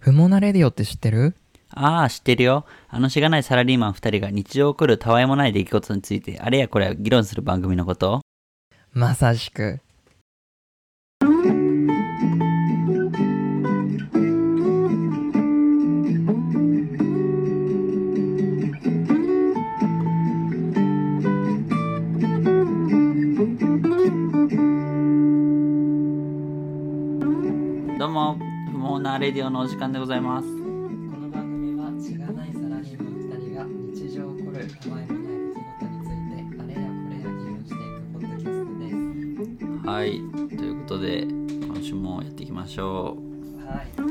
不毛なレディオって知ってる？ああ、知ってるよ。あのしがないサラリーマン二人が日常起こるたわいもない出来事について、あれやこれや議論する番組のことまさしく。不毛なレディオのお時間でございます。この番組はしがないサラリーマン2人が日常起こるたわいもない出来事についてあれやこれや議論していくポッドキャストです。はい。ということで、今週もやっていきましょはい。う。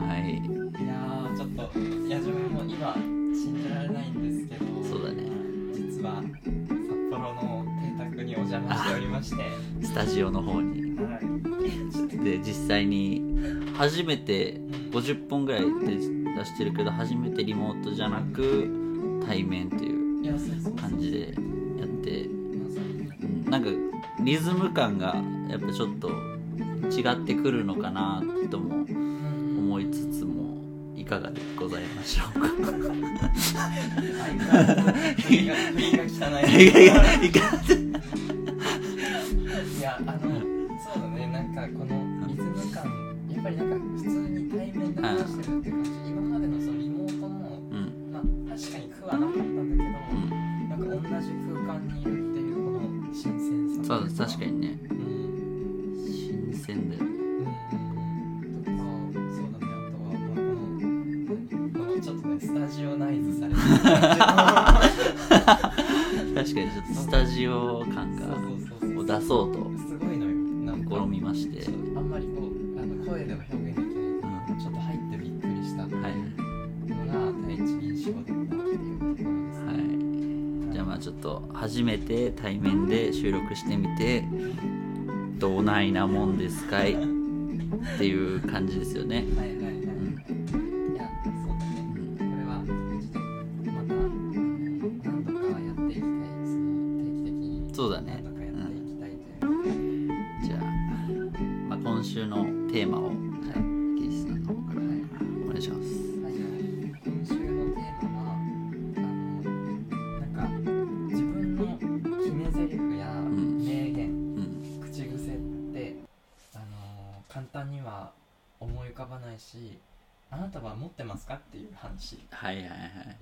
はい。いやーちょっといや自分も今信じられないんですけどそうだね。実は札幌の邸宅にお邪魔しておりましてスタジオの方に。はいで、実際に、初めて50本ぐらいで出してるけど、初めてリモートじゃなく、対面という感じでやって、なんかリズム感がやっぱちょっと違ってくるのかなともうん思いつつもいかがでございましょうか。い。いやあのそうだね。なんかこのぱりなんか普通に対面で話してるって感じ今までのそのリモートのうんまあ確かに苦はなかったんだけど、うんなんか同じ空間にいるっていうこの新鮮さ。そう確かにね。うん。うん。新鮮だよねうんとかそうだね。あとはまあこのこのちょっとねスタジオナイズされてる 初めて対面で収録してみてどないなもんですかいっていう感じですよね。はいはい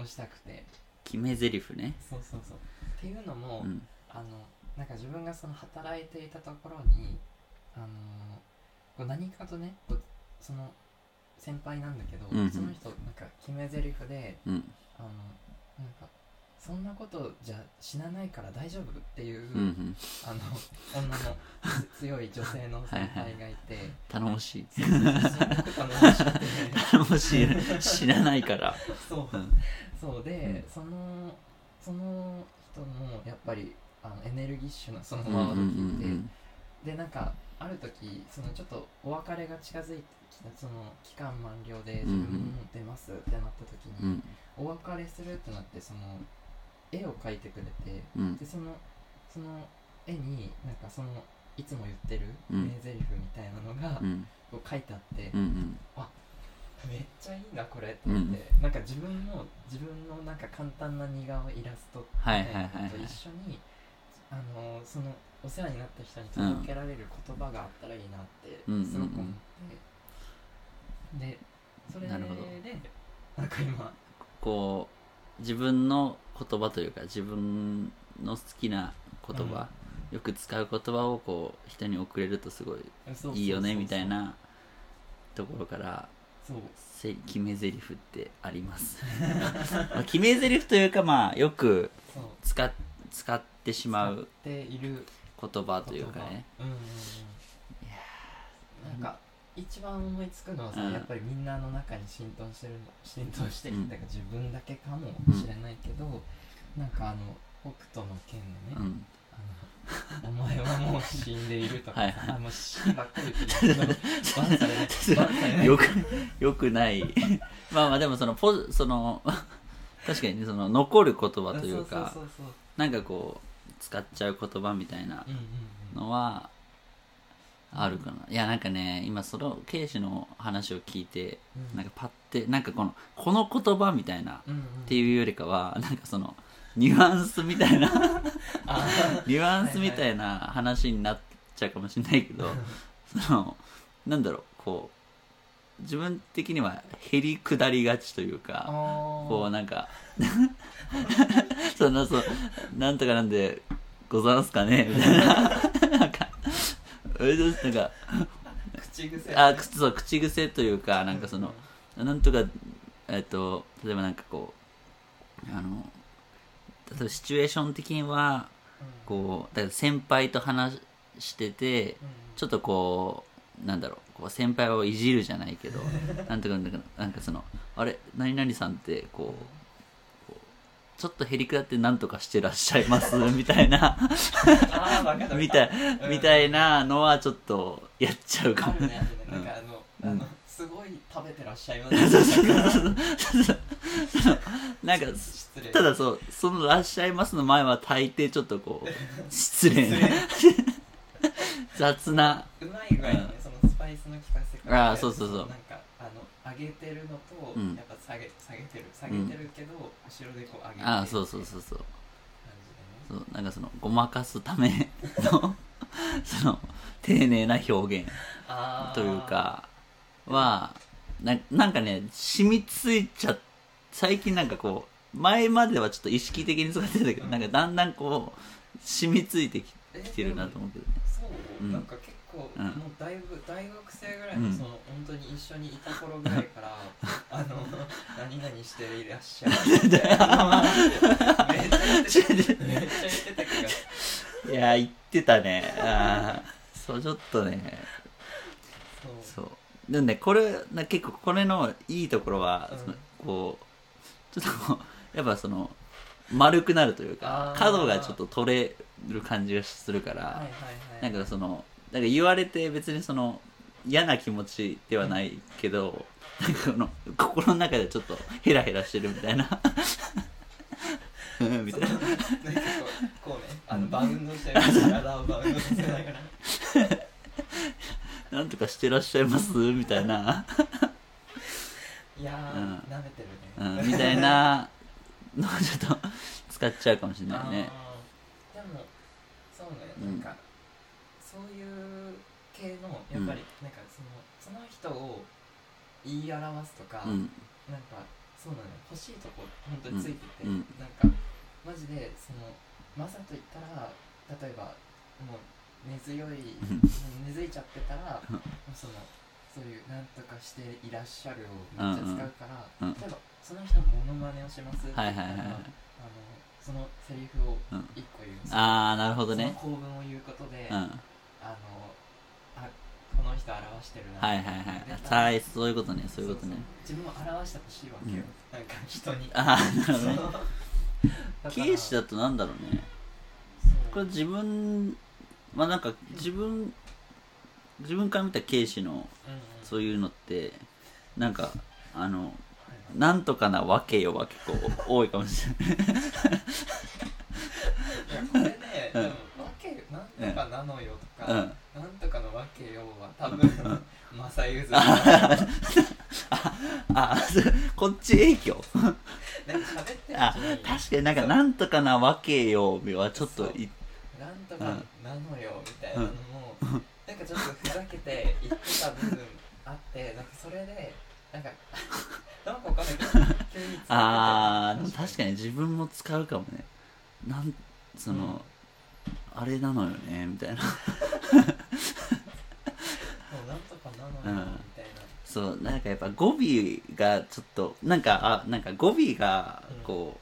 はいはいをしたくて。決め台詞ね。そうそうそう。っていうのも、うん。あのなんか自分がその働いていたところにあのこう何かとねその先輩なんだけど、うんうん。その人なんか決め台詞でうん。あのなんかそんなことじゃ死なないから大丈夫っていう、うんうん。あの女のつ強い女性の 先輩がいて。頼もしい。そうそうすごく楽しくて頼もしい。知らないから。そう。うん。そうで、そのその人のやっぱりあのエネルギッシュなそのうんうんワードを聞いて、うんでなんかある時そのちょっとお別れが近づいてきたその期間満了で自分も出ますってなった時に、うん。お別れするってなってその絵を描いてくれてうん。でそのその絵になんかそのいつも言ってるうん。名台詞みたいなのがうん。こう書いてあって、うんうん。めっちゃいいなこれって思って、なんか自分の自分のなんか簡単な似顔イラストみたいなのと一緒に、あのそのお世話になった人に届けられる言葉があったらいいなってうん。すごく思って、でそれでなるほど。なんか今こう自分の言葉というか自分の好きな言葉、よく使う言葉をこう人に送れるとすごいいいよねみたいなところからそう。せ決め台詞ってあります。まあ決め台詞というかまあよく使っ使ってしまう言葉というかね。んなんか一番思いつくのはさ、うん。やっぱりみんなの中に浸透してる浸透してるうん。だから自分だけかもしれないけど、なんかあの北斗の拳のね、うん。あのお前はもう死んでいるとかはいはい。あもう死ばっかり言ってるけどバンされない バンされない。よくよくない。まあまあでもそのポジその 確かにねその残る言葉というかそうそうそう。なんかこう使っちゃう言葉みたいなうんうんうん。のはあるかな。いやなんかね今そのケイシの話を聞いて、うん。なんかパッてなんかこのこの言葉みたいなっうんうん。ていうよりかはなんかそのニュアンスみたいな あ ニュアンスみたいな話になっちゃうかもしれないけど、そのなんだろうこう自分的にはへり下りがちというかここうなんか そのそうなんとかなんでございますかねみたいななんかえどうなんか口癖。あ口そう口癖というかなんかその、なんとかえっと例えばなんかこうあの例えばシチュエーション的にはこうだ先輩と話しててちょっとこうなんだろうこう先輩をいじるじゃないけど なんとかなんかなんかそのあれ何々さんってこうちょっとへりくだってなんとかしてらっしゃいますみたいな。みたいうん。みたいなのはちょっとやっちゃうかも。ね。かあのすごい食べてらっしゃいます。なんか失礼。ただそうその「らっしゃいます」の前は大抵ちょっとこう失礼な。雑な。うまい具合にねそのスパイスの効かせ方あーそうそうそう上げてるのとうん。やっぱ下げ下げてる下げてるけど後ろでこう上げてるああそうそうそうそう。感じでね。そうなんかそのごまかすための その丁寧な表現あー。というかはななんかね染みついちゃ最近なんかこう前まではちょっと意識的に使ってたけどなんかだんだんこう染みついてきえきてるなと思うけどね。そう、うん。なんか結構、うん。もうだいぶ大学生ぐらいの、うん。その本当に一緒にいた頃ぐらいから あの何々していらっしゃるみたいなめっちゃ言ってためっちゃ言ってた気がいや言ってたねあーそうちょっとねそうそうでもねこれな結構これのいいところは、うんこうちょっとやっぱその丸くなるというか角がちょっと取れる感じがするから、はいはいはいなんかそのなんか言われて別にその嫌な気持ちではないけど、なんかこの心の中でちょっとヘラヘラしてるみたいな。う んみたいな。なんかこうこうねあのバウンドしてる体をバウンドさせながら。なんとかしてらっしゃいます？みたいな、いやー、うん。舐めてるうね、ん、みたいなのをちょっと使っちゃうかもしれないね。でもそうねうんなん。か、そういう系のやっぱり、なんかそのその人を言い表すとか、うん。なんかそうなのよ欲しいとこ本当についてて、うん。うん。なんかマジでそのマサと言ったら例えばもう根強いうん。根付いちゃってたらそのそういうなんとかしていらっしゃるをめっちゃ使うから、うんうん。例えばその人のモノマネをしますはいはいはいはい。あのそのセリフをうん一個言うんですよ。ああなるほどね。その構文を言うことで、うんあのあこの人表してるな。はいはいはい。はいそういうことね。そういうことね。自分を表してほしいわけよ、なんか人に。ああなるほどね。そう。だとなんだろうね。これ自分まあなんか自分自分から見たケイシのうんうん。そういうのってなんかあのなんとかなわけよ。は結構多いかもしれないいやこれね、うんでもわけなんとかなのよとか、うん。なんとかのわけよは多分マサユズあそうこっち影響？なんか喋ってるあ確かになんかなんとかなわけよはちょっといなんとかなのよみたいなのも、なんかちょっとふざけて言ってた部分あってなんかそれでなんかなんかわかんないけど急 あー確かに自分も使うかもね。なんその、あれなのよねみたいな。もうなん。とかなのよ、うん。みたいなそうなんかやっぱ語尾がちょっとなんかあなんか語尾がうん。こ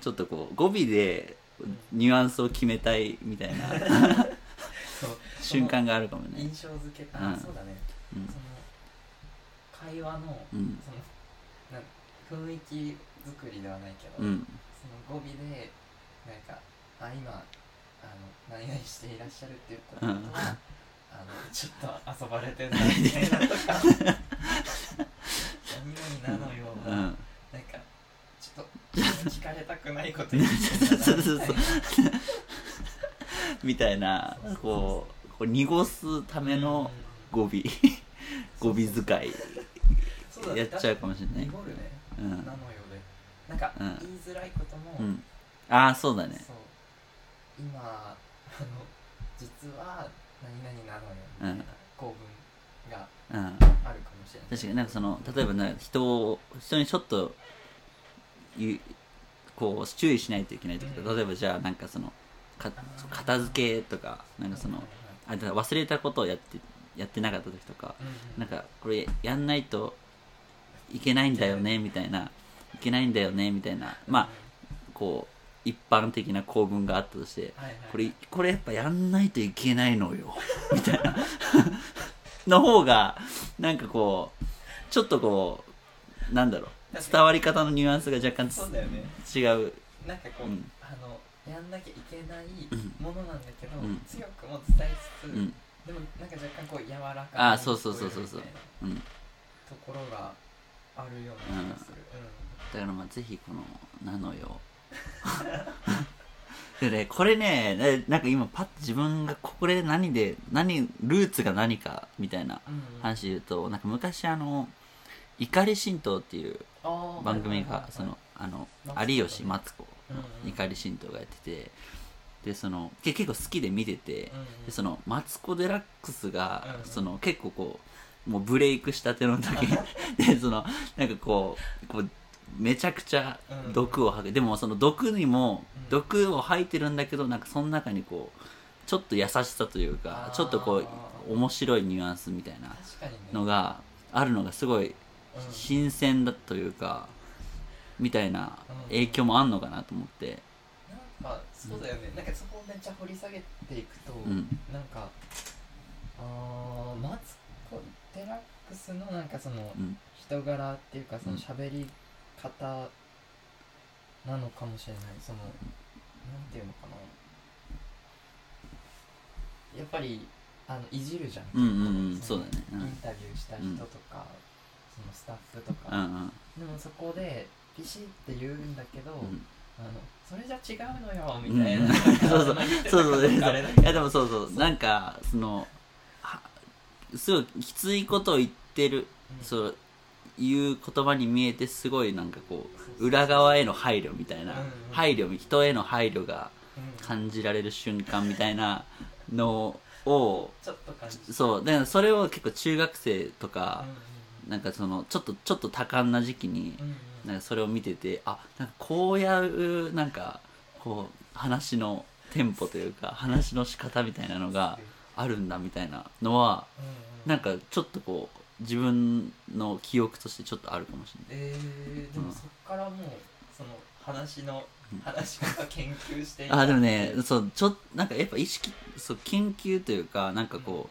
う、ちょっとこう語尾でニュアンスを決めたいみたいな瞬間があるかもね。印象付けあ、うん。そうだね。うん。その会話のうん。その雰囲気作りではないけど、うん。その語尾でなんかあ今あの何々していらっしゃるって言ったことは、あのちょっと遊ばれてるなみたいなとか。何々なのよ、うん。なんかちょっと聞かれたくないこと言ってるな そうそうそうみたいなこうこれ濁すための語尾。語尾使い。やっちゃうかもしれない。濁るね、うん、なのよでなんか言いづらいことも、うん、ああそうだね今あの実は何々なのよみたいな構文があるかもしれない、確かになんかその例えばね人を人にちょっとこう注意しないといけない時と例えばじゃあなんかそのか片付けとかなんかそのあ忘れたことをやってやってなかった時とか、なんかこれやんないといけないんだよねみたいないけないんだよねみたいなまあこう一般的な構文があったとして、これこれやっぱやんないといけないのよ みたいな。の方がなんかこうちょっとこうなんだろう。伝わり方のニュアンスが若干そうだよね。違う。なんかこう、うん、あのやんなきゃいけないものなんだけど、うん、強くも伝えつつ、うん、でもなんか若干こう柔らかああそうそうそうそうそう、うん、ところがあるような気がする、だからまあぜひこの「なのよ」でねこれねなんか今パッと自分がこれ何で何ルーツが何かみたいな話で言うと、なんか昔あの「怒り神道」っていう番組がそのあの有吉マツコ怒り神道がやっててでその結構好きで見ててでそのマツコ・デラックスがその結構こうもうブレイクしたての時 でそのなんかこうこうめちゃくちゃ毒を吐く、でもその毒にも毒を吐いてるんだけどなんかその中にこうちょっと優しさというかちょっとこう面白いニュアンスみたいなのがあるのがすごい新鮮だというかみたいな影響もあんのかなと思って。なんかそうだよね、なんかそこをめっちゃ掘り下げていくと、うん、なんかあマツコ・デラックスのなんかその人柄っていうかその喋り方なのかもしれない。そのなんていうのかな。やっぱりあのいじるじゃん、うんうんうん、そうだね、インタビューした人とか、そのスタッフとか、うんうん、でもそこでピシって言うんだけど、うん。あのそれじゃ違うのよみたいな、うん、そう。そうそう。そういやでもそうそう。なんかそのすごいきついことを言ってる、うん、そういう言葉に見えてすごいなんかこう裏側への配慮みたいな、配慮人への配慮が感じられる瞬間みたいなのをそうだからそれを結構中学生とか、なんかそのちょっとちょっと多感な時期に、なんかそれを見ててあなんかこういうなんかこう話のテンポというか話の仕方みたいなのがあるんだみたいなのは、なんかちょっとこう自分の記憶としてちょっとあるかもしれない。えー、でもそっからもうその話の話し方研究してあでもねそうちょなんかやっぱ意識そう研究というかなんかこ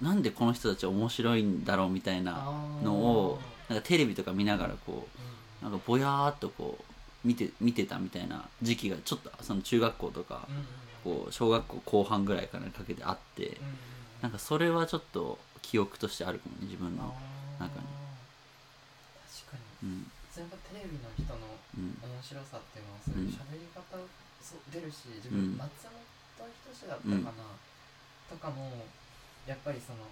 う、うん、なんでこの人たち面白いんだろうみたいなのをなんかテレビとか見ながらこう、うん、なんかぼやーっとこう見て見てたみたいな時期がちょっとその中学校とか、うん、こう小学校後半ぐらいからかけてあって、うん、なんかそれはちょっと記憶としてあるかもね自分の中に。確かに、うん、それがテレビの人の面白さっていうのはそういう喋り方そう出るし自分、松本人志だったかな、とかもやっぱりその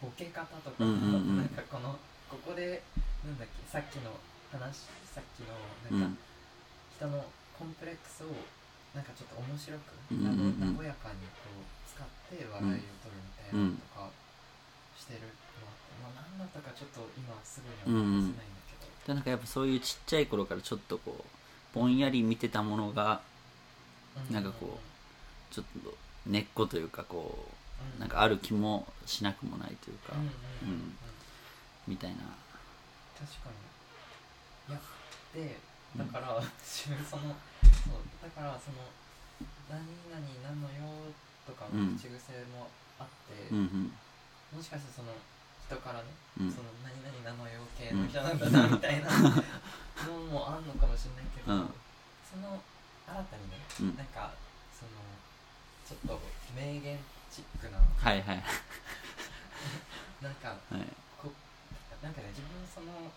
ボケ方とか、うんうんうん、なんかこのここでなんだっけさっきの話さっきのなんか、人のコンプレックスをなんかちょっと面白く、うんうんうん、和やかにこう使って笑いを取るみたいなのとか、してるのまあ、何だったかちょっと今すぐには思い出せないんだけど、でなんかやっぱそういうちっちゃい頃からちょっとこうぼんやり見てたものが、なんかこうちょっと根っこというかこう、なんかある気もしなくもないというか、うんみたいな。確かに。いやでだから、そのそうだからその「何々なのよ」とかの口癖もあって、うんうんもしかしてその人からね、うん、その何々なのよ系の人なんだなみたいなのもあんのかもしれないけど、うん、その新たにね、うん、なんかそのちょっと名言チックなはいはい。なんか、はい、こなんかね自分その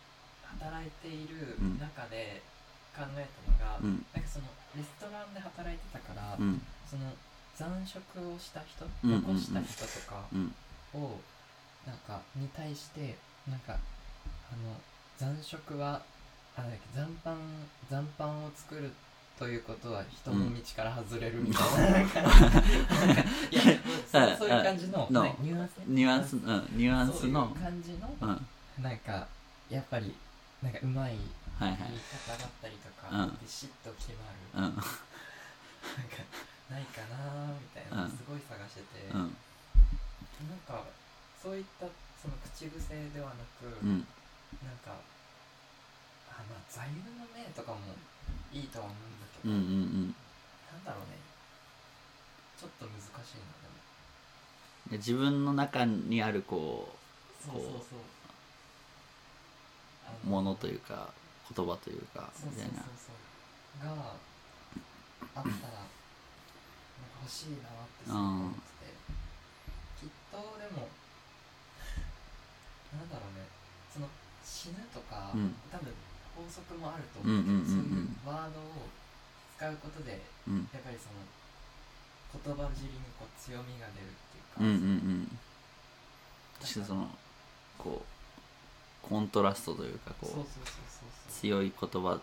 働いている中で考えたのが、うん、なんかそのレストランで働いてたから、その残食をした人、うんうんうん。残した人とかうんをなんかに対してなんかあの残食はあだっけ残飯残飯を作るということは人の道から外れるみたいな,、なんかいやそうそういう感じのニュアンス？ねニュアンス？うんニュアンスの。そういう感じのうん。はいなんかやっぱりなんかうまいはい言い方だったりとか、うん。ビシッと決まる、うん。なんかないかなみたいなうん。すごい探してて、うんなんかそういったその口癖ではなく、うん。なんかあまあ座右の銘とかもいいとは思うんだけど、うんうんなんだろうね。ちょっと難しいなでも。うん自分の中にあるこうそうそうそう。ものというか言葉というかそうそうそうみたいながあったら欲しいなって思ってとでもなんだろうね。その死ぬとか、うん。多分法則もあると思う。けど、うんうんうんうん。そういうワードを使うことでうん。やっぱりその言葉尻にこう強みが出るっていうか、うんうんうん。確かにそのこうコントラストというかこうそうそうそうそうそう。強い言葉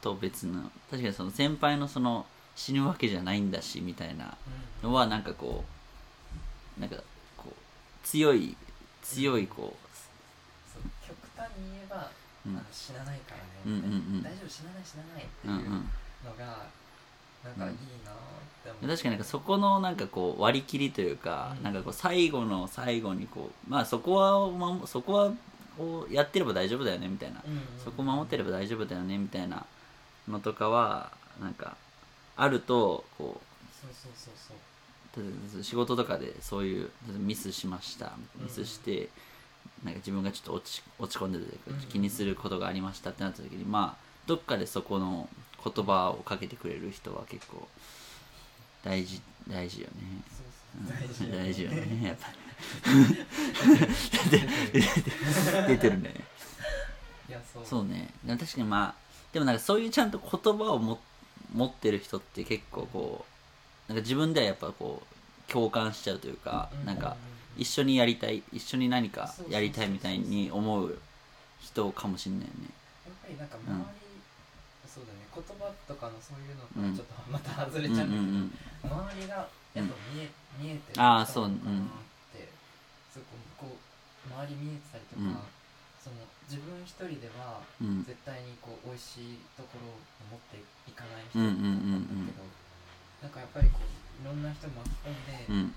と別の確かにその先輩のその死ぬわけじゃないんだしみたいなうんのはなんかこうなんか強い強いこそう極端に言えば、う、うん。あの死なないからね、うんうんうん。大丈夫死なない死なないっていううんうん。のが、なんかいいなって思う、確かになんかそこのなんかこう割り切りというか、うん。なんかこう最後の最後にこうまあそこはまそこはをやってれば大丈夫だよねみたいな、うんうんうん。そこ守ってれば大丈夫だよねみたいなのとかはなんかあるとこそうそうそうそう。う例えば仕事とかでそういうミスしましたミスして、なんか自分がちょっと落ち落ち込んでてうん気にすることがありましたってなった時にまあどっかでそこの言葉をかけてくれる人は結構大事大事よね。そうそうう。ん。大事よね。やっぱ。り 出てるね。そう。そうね。確かにまあでもなんかそういうちゃんと言葉をも持ってる人って結構こうなんか自分ではやっぱこう共感しちゃうというか、うなんかう一緒にやりたい一緒に何かやりたいみたいに思う人かもしんないよね。やっぱりなんか周り、そうだね言葉とかのそういうのちょっとまた外れうんうんちゃうんだけど、うん周りがやっぱ見え,、見えてるあーそう人なのかなって、すごいこう周り見えてたりとか、うん。その自分一人ではうん。絶対にこう美味しいところを持っていかない人だったんだけど、なんかやっぱりこういろんな人巻き込んで、うん。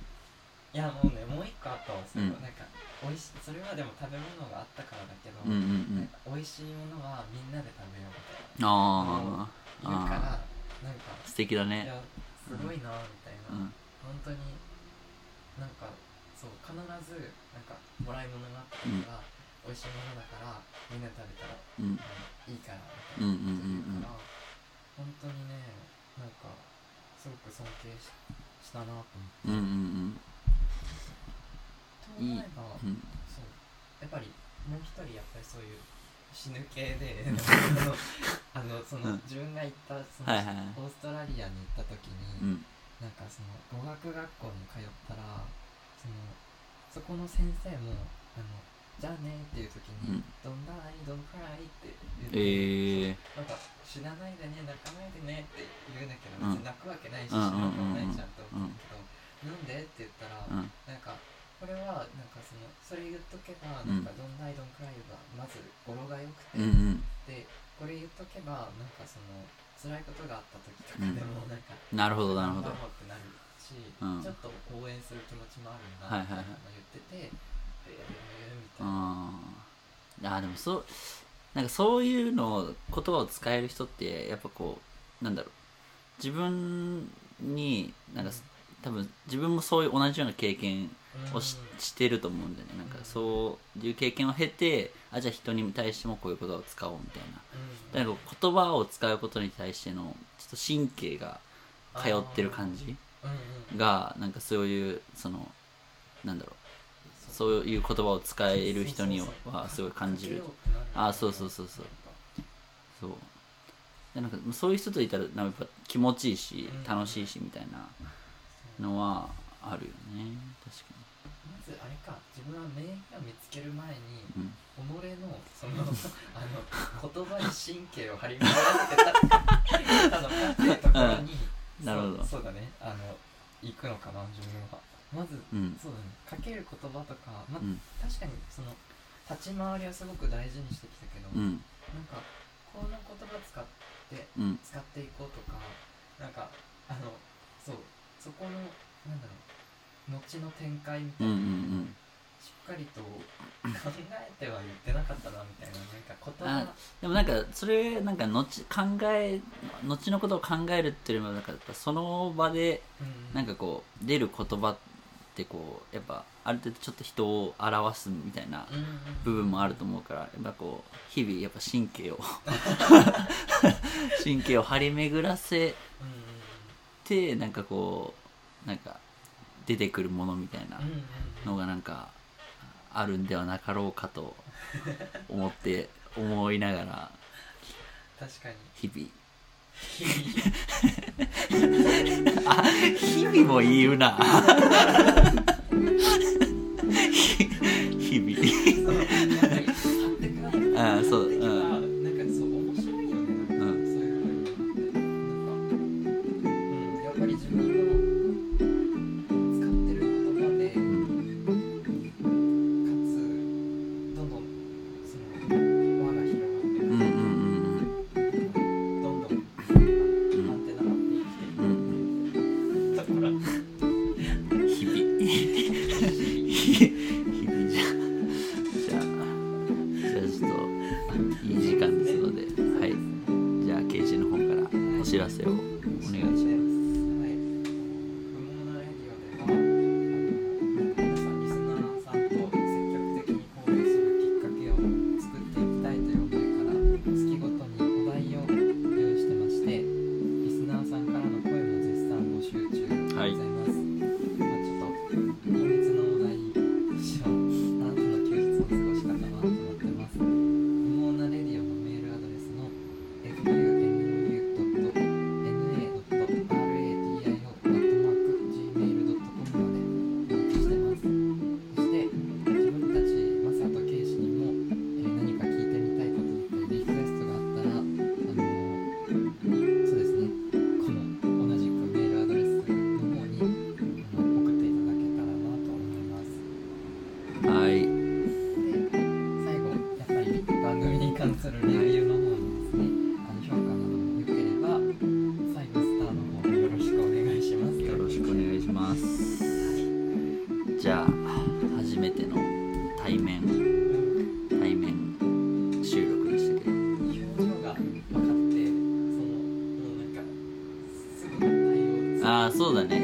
いやもうねもう一個あったわそれは、うん。なんか美味しそれはでも食べ物があったからだけど、うんうんうん。なんか美味しいものはみんなで食べようみたいなあ言うからなんかあ素敵だね。いやすごいなみたいな、うん。本当になんかそう必ずなんかもらい物があったから、美味しいものだからみんなで食べたら、うん。いいからみたいなこと言うから、本当にねなんかすごく尊敬ししたなと思って。うんうんと思えばうんうんそうやっぱりもう一人やっぱりそういう死ぬ系であのその、うん。自分が行ったその、はいはいはい。オーストラリアに行った時に、うん。なんかその語学学校に通ったらそのそこの先生もあのじゃあねっていう時にうん「Don't die, don't cry」って言って、えー。なんか死なないでね泣かないでねって言うんだけど、うん。別に泣くわけないし、うん死ぬわけもないじゃんと思うんだけど、なんで？って言ったら、うんなんかこれはなんかそのそれ言っとけば、うん。なんか「Don't die, don't cry」がまず語呂が良くて、うんうん。でこれ言っとけばなんかその辛いことがあった時とかでもなんか、なるほどなるほど。頑張ろうってなるし、うん。ちょっと応援する気持ちもあるんだはいはいはい言ってて、えー、みたいな。あでもそうなんかそういうのを言葉を使える人ってやっぱこうなんだろう。自分になんか多分自分もそういう同じような経験をし,、うん。してると思うんだよね。なんかうん。そういう経験を経てあじゃあ人に対してもこういう言葉を使おうみたいな。うん。だから言葉を使うことに対してのちょっと神経が通ってる感じうんうん。がなんかそういうそのなんだろうそういう言葉を使える人にはすごい感じる。あそうそうそうそう。そう。でなんかそういう人といたらなんかやっぱ気持ちいいしうん楽しいしみたいなのはあるよね。確かまずあれか自分は名言を見つける前に、うん。己のその あの言葉に神経を張り巡らせてた たのかっていうところに、うん。なるほど。そうそうだね。あの行くのかな自分はまず、うん。そうだね。かける言葉とか、まうん。確かにその立ち回りはすごく大事にしてきたけど、うん。なんかこの言葉使ってうん。使っていこうとかなんかあのそうそこのなんだろう後の展開みたうんういなのをん。しっかりと考えては言ってなかったなみたいななんか言葉。あでもなんかそれなんか後考え後のことを考えるっていうよりもなんかその場でうん。なんかこう出る言葉ってこうやっぱある程度ちょっと人を表すみたいな部分もあると思うからやっぱこう日々やっぱ神経を 神経を張り巡らせてなんかこうなんか出てくるものみたいなのがなんかあるんではなかろうかと思って 思いながら日々あ日々も言うな。日々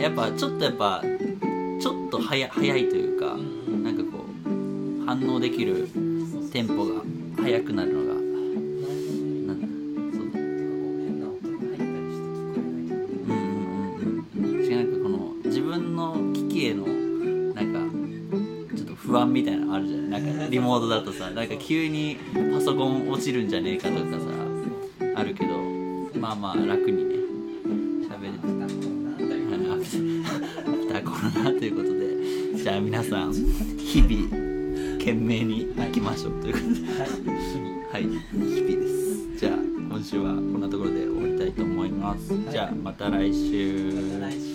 やっぱちょっとやっぱちょっと早早いというかなんかこう反応できるテンポが速くなるのがなんそう。変な音が入ったりして聞こえないとうんうんうんうん。しかもなんかこの自分の機器へのなんかちょっと不安みたいなのあるじゃない？なんかリモートだとさなんか急にパソコン落ちるんじゃねえかとかさあるけどまあまあ楽にね喋れてアフターコロナということでアフターコロナということでじゃあ皆さん日々懸命に生きましょうということで。はい。日々はい。日々です。じゃあ今週はこんなところで終わりたいと思います、はい。じゃあまた来週。また来週「